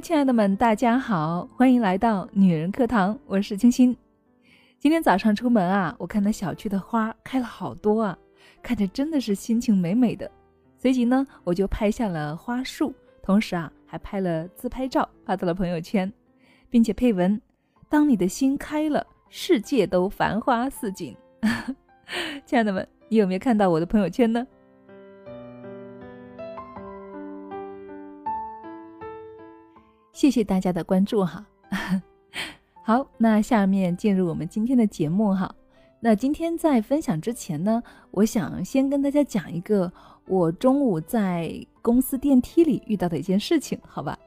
亲爱的们，大家好，欢迎来到女人课堂，我是清新。今天早上出门啊，我看到小区的花开了好多啊，看着真的是心情美美的。随即呢，我就拍下了花束，同时啊，还拍了自拍照发到了朋友圈，并且配文：“当你的心开了，世界都繁花似锦。”亲爱的们，你有没有看到我的朋友圈呢？谢谢大家的关注哈。好，那下面进入我们今天的节目哈。那今天在分享之前呢，我想先跟大家讲一个我中午在公司电梯里遇到的一件事情，好吧？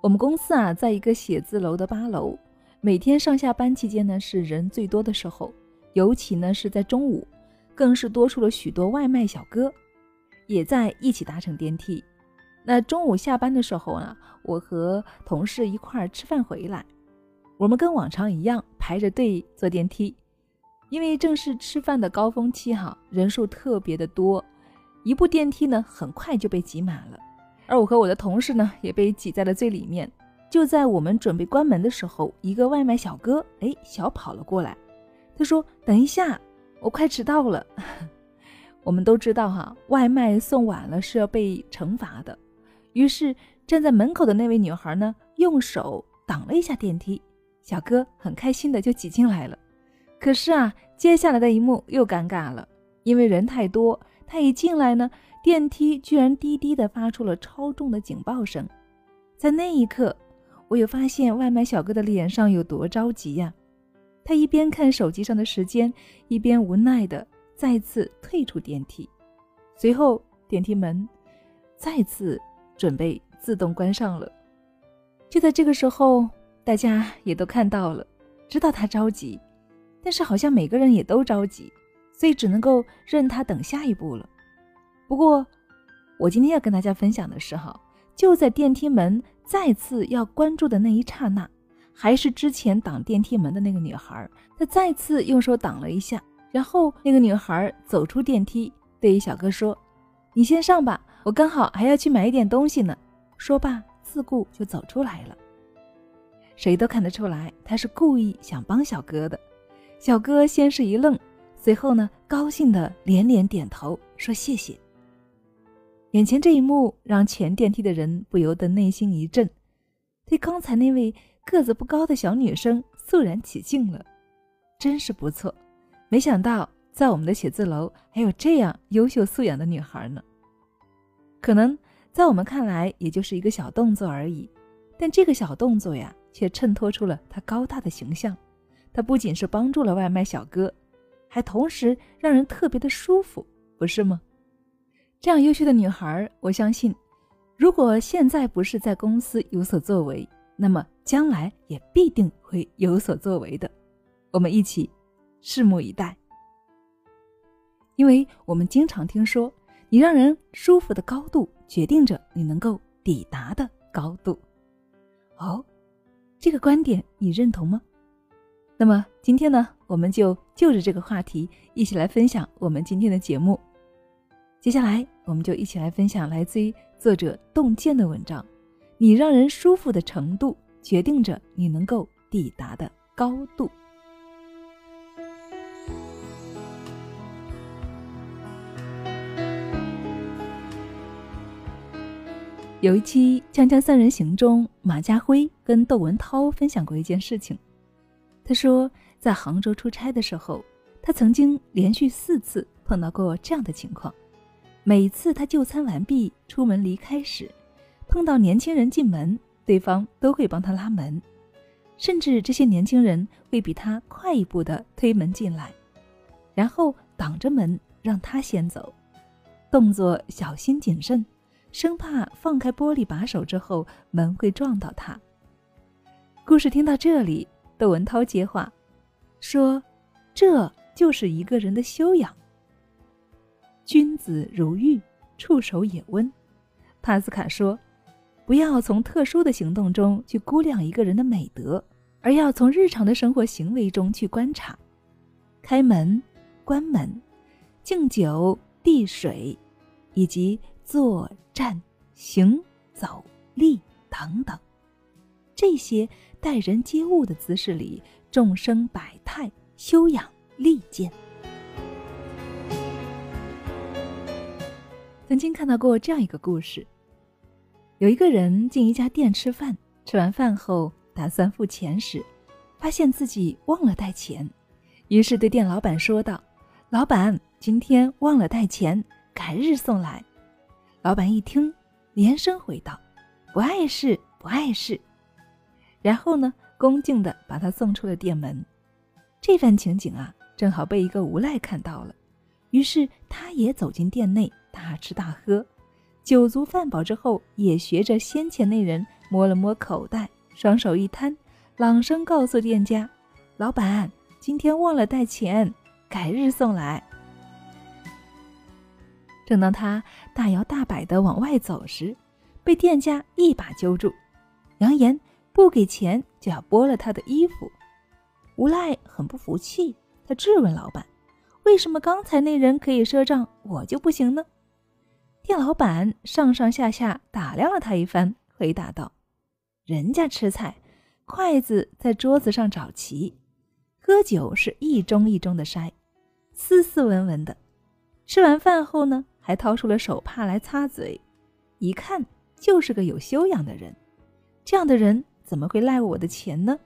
我们公司啊，在一个写字楼的八楼，每天上下班期间呢是人最多的时候，尤其呢是在中午，更是多出了许多外卖小哥，也在一起搭乘电梯。那中午下班的时候呢，我和同事一块儿吃饭回来，我们跟往常一样排着队坐电梯，因为正是吃饭的高峰期哈，人数特别的多，一部电梯呢很快就被挤满了，而我和我的同事呢也被挤在了最里面。就在我们准备关门的时候，一个外卖小哥哎小跑了过来，他说：“等一下，我快迟到了。”我们都知道哈，外卖送晚了是要被惩罚的。于是站在门口的那位女孩呢，用手挡了一下电梯，小哥很开心的就挤进来了。可是啊，接下来的一幕又尴尬了，因为人太多，他一进来呢，电梯居然滴滴的发出了超重的警报声。在那一刻，我又发现外卖小哥的脸上有多着急呀。他一边看手机上的时间，一边无奈的再次退出电梯。随后电梯门再次。准备自动关上了。就在这个时候，大家也都看到了，知道他着急，但是好像每个人也都着急，所以只能够任他等下一步了。不过，我今天要跟大家分享的是哈，就在电梯门再次要关住的那一刹那，还是之前挡电梯门的那个女孩，她再次用手挡了一下，然后那个女孩走出电梯，对于小哥说：“你先上吧。”我刚好还要去买一点东西呢。说罢，自顾就走出来了。谁都看得出来，他是故意想帮小哥的。小哥先是一愣，随后呢，高兴的连连点头，说谢谢。眼前这一幕让全电梯的人不由得内心一震，对刚才那位个子不高的小女生肃然起敬了。真是不错，没想到在我们的写字楼还有这样优秀素养的女孩呢。可能在我们看来，也就是一个小动作而已，但这个小动作呀，却衬托出了他高大的形象。他不仅是帮助了外卖小哥，还同时让人特别的舒服，不是吗？这样优秀的女孩，我相信，如果现在不是在公司有所作为，那么将来也必定会有所作为的。我们一起拭目以待，因为我们经常听说。你让人舒服的高度，决定着你能够抵达的高度。哦，这个观点你认同吗？那么今天呢，我们就就着这个话题一起来分享我们今天的节目。接下来，我们就一起来分享来自于作者洞见的文章：你让人舒服的程度，决定着你能够抵达的高度。有一期《锵锵三人行》中，马家辉跟窦文涛分享过一件事情。他说，在杭州出差的时候，他曾经连续四次碰到过这样的情况：每次他就餐完毕出门离开时，碰到年轻人进门，对方都会帮他拉门，甚至这些年轻人会比他快一步的推门进来，然后挡着门让他先走，动作小心谨慎。生怕放开玻璃把手之后门会撞到他。故事听到这里，窦文涛接话说：“这就是一个人的修养。君子如玉，触手也温。”帕斯卡说：“不要从特殊的行动中去估量一个人的美德，而要从日常的生活行为中去观察。开门、关门、敬酒、递水，以及。”坐、站、行、走、立等等，这些待人接物的姿势里，众生百态，修养利剑。曾经看到过这样一个故事：有一个人进一家店吃饭，吃完饭后打算付钱时，发现自己忘了带钱，于是对店老板说道：“老板，今天忘了带钱，改日送来。”老板一听，连声回道：“不碍事，不碍事。”然后呢，恭敬地把他送出了店门。这番情景啊，正好被一个无赖看到了，于是他也走进店内大吃大喝，酒足饭饱之后，也学着先前那人摸了摸口袋，双手一摊，朗声告诉店家：“老板，今天忘了带钱，改日送来。”正当他大摇大摆地往外走时，被店家一把揪住，扬言。不给钱就要剥了他的衣服，无赖很不服气，他质问老板：“为什么刚才那人可以赊账，我就不行呢？”店老板上上下下打量了他一番，回答道：“人家吃菜，筷子在桌子上找齐；喝酒是一盅一盅的筛，斯斯文文的。吃完饭后呢，还掏出了手帕来擦嘴，一看就是个有修养的人。这样的人。”怎么会赖我的钱呢？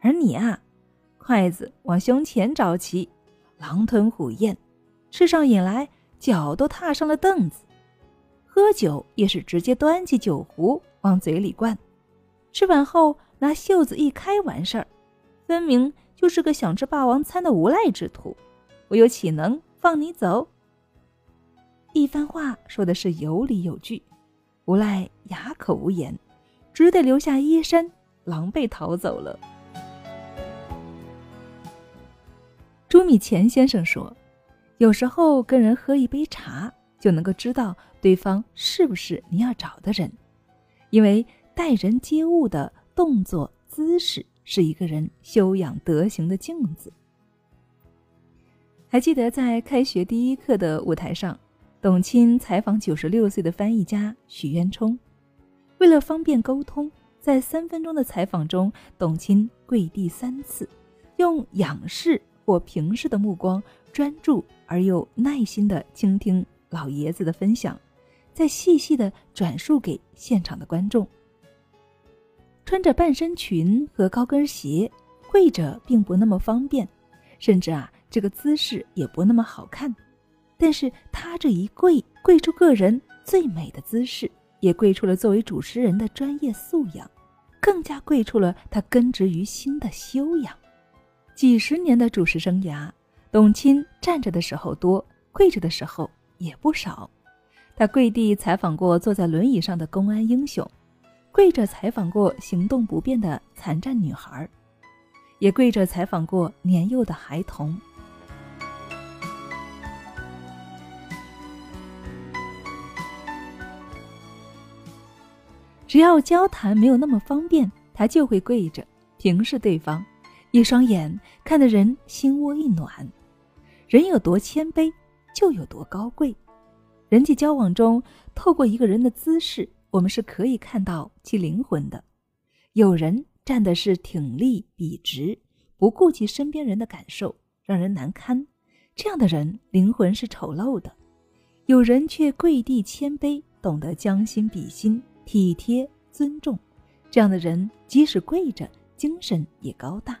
而你啊，筷子往胸前找齐，狼吞虎咽，吃上瘾来，脚都踏上了凳子；喝酒也是直接端起酒壶往嘴里灌，吃完后拿袖子一开完事儿，分明就是个想吃霸王餐的无赖之徒。我又岂能放你走？一番话说的是有理有据，无赖哑口无言。只得留下衣衫，狼狈逃走了。朱米钱先生说：“有时候跟人喝一杯茶，就能够知道对方是不是你要找的人，因为待人接物的动作姿势是一个人修养德行的镜子。”还记得在开学第一课的舞台上，董卿采访九十六岁的翻译家许渊冲。为了方便沟通，在三分钟的采访中，董卿跪地三次，用仰视或平视的目光，专注而又耐心地倾听老爷子的分享，再细细地转述给现场的观众。穿着半身裙和高跟鞋跪着并不那么方便，甚至啊，这个姿势也不那么好看。但是他这一跪，跪出个人最美的姿势。也跪出了作为主持人的专业素养，更加跪出了他根植于心的修养。几十年的主持生涯，董卿站着的时候多，跪着的时候也不少。他跪地采访过坐在轮椅上的公安英雄，跪着采访过行动不便的残障女孩，也跪着采访过年幼的孩童。只要交谈没有那么方便，他就会跪着平视对方，一双眼看得人心窝一暖。人有多谦卑，就有多高贵。人际交往中，透过一个人的姿势，我们是可以看到其灵魂的。有人站的是挺立笔直，不顾及身边人的感受，让人难堪，这样的人灵魂是丑陋的。有人却跪地谦卑，懂得将心比心。体贴尊重，这样的人即使跪着，精神也高大。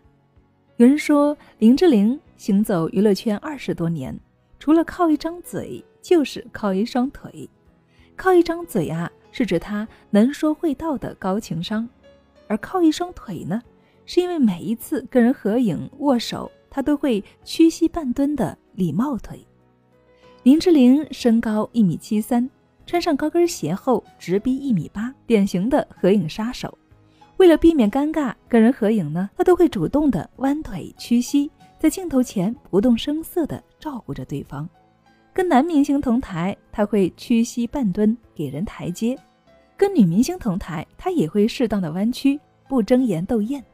有人说，林志玲行走娱乐圈二十多年，除了靠一张嘴，就是靠一双腿。靠一张嘴啊，是指她能说会道的高情商；而靠一双腿呢，是因为每一次跟人合影握手，她都会屈膝半蹲的礼貌腿。林志玲身高一米七三。穿上高跟鞋后直逼一米八，典型的合影杀手。为了避免尴尬，跟人合影呢，他都会主动的弯腿屈膝，在镜头前不动声色的照顾着对方。跟男明星同台，他会屈膝半蹲给人台阶；跟女明星同台，他也会适当的弯曲，不争妍斗艳。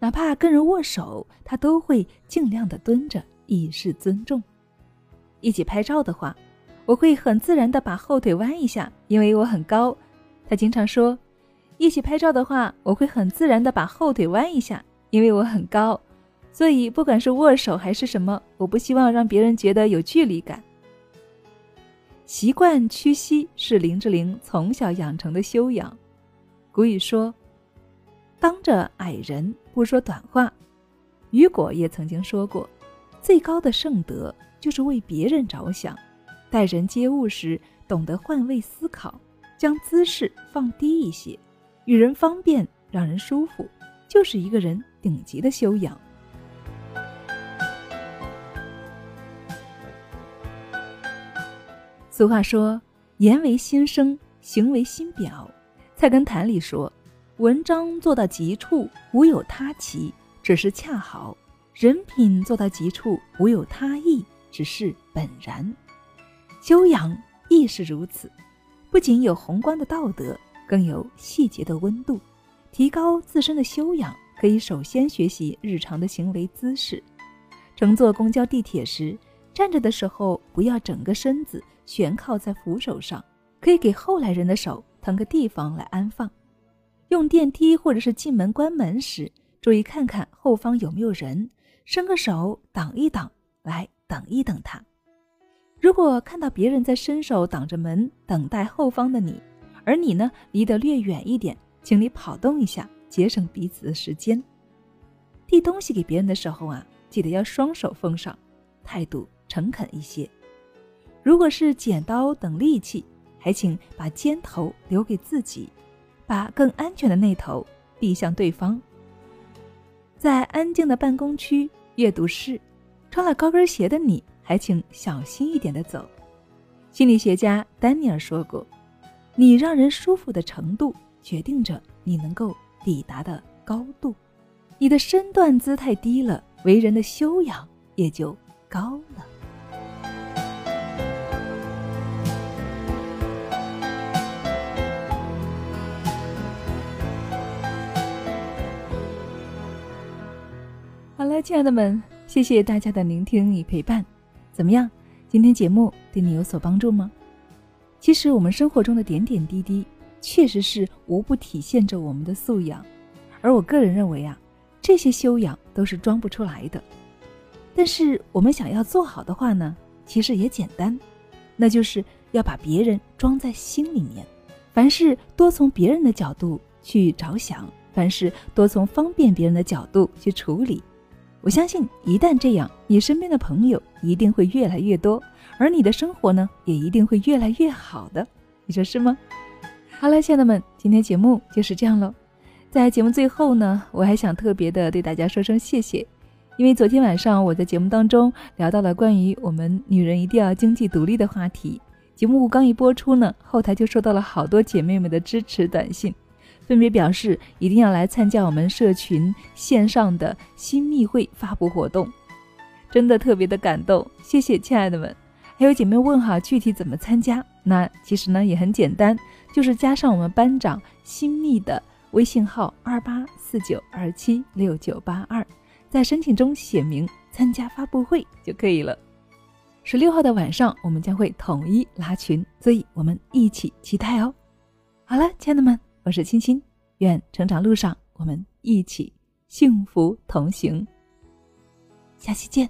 哪怕跟人握手，他都会尽量的蹲着，以示尊重。一起拍照的话。我会很自然地把后腿弯一下，因为我很高。他经常说：“一起拍照的话，我会很自然的把后腿弯一下，因为我很高，所以不管是握手还是什么，我不希望让别人觉得有距离感。习惯屈膝是林志玲从小养成的修养。古语说：“当着矮人不说短话。”雨果也曾经说过：“最高的圣德就是为别人着想，待人接物时懂得换位思考，将姿势放低一些，与人方便，让人舒服，就是一个人顶级的修养。”俗话说：“言为心声，行为心表。”菜根谭里说：“文章做到极处，无有他奇，只是恰好；人品做到极处，无有他意，只是本然。”修养亦是如此，不仅有宏观的道德，更有细节的温度。提高自身的修养，可以首先学习日常的行为姿势。乘坐公交、地铁时，站着的时候不要整个身子。悬靠在扶手上，可以给后来人的手腾个地方来安放。用电梯或者是进门关门时，注意看看后方有没有人，伸个手挡一挡，来等一等他。如果看到别人在伸手挡着门等待后方的你，而你呢离得略远一点，请你跑动一下，节省彼此的时间。递东西给别人的时候啊，记得要双手奉上，态度诚恳一些。如果是剪刀等利器，还请把尖头留给自己，把更安全的那头递向对方。在安静的办公区、阅读室，穿了高跟鞋的你，还请小心一点的走。心理学家丹尼尔说过：“你让人舒服的程度，决定着你能够抵达的高度。你的身段姿态低了，为人的修养也就高了。”好了，亲爱的们，谢谢大家的聆听与陪伴。怎么样？今天节目对你有所帮助吗？其实我们生活中的点点滴滴，确实是无不体现着我们的素养。而我个人认为啊，这些修养都是装不出来的。但是我们想要做好的话呢，其实也简单，那就是要把别人装在心里面，凡事多从别人的角度去着想，凡事多从方便别人的角度去处理。我相信，一旦这样，你身边的朋友一定会越来越多，而你的生活呢，也一定会越来越好的。你说是吗？好了，亲爱的们，今天节目就是这样喽。在节目最后呢，我还想特别的对大家说声谢谢，因为昨天晚上我在节目当中聊到了关于我们女人一定要经济独立的话题，节目刚一播出呢，后台就收到了好多姐妹们的支持短信。分别表示一定要来参加我们社群线上的新密会发布活动，真的特别的感动，谢谢亲爱的们。还有姐妹问好具体怎么参加，那其实呢也很简单，就是加上我们班长新密的微信号二八四九二七六九八二，在申请中写明参加发布会就可以了。十六号的晚上我们将会统一拉群，所以我们一起期待哦。好了，亲爱的们。我是青青，愿成长路上我们一起幸福同行。下期见。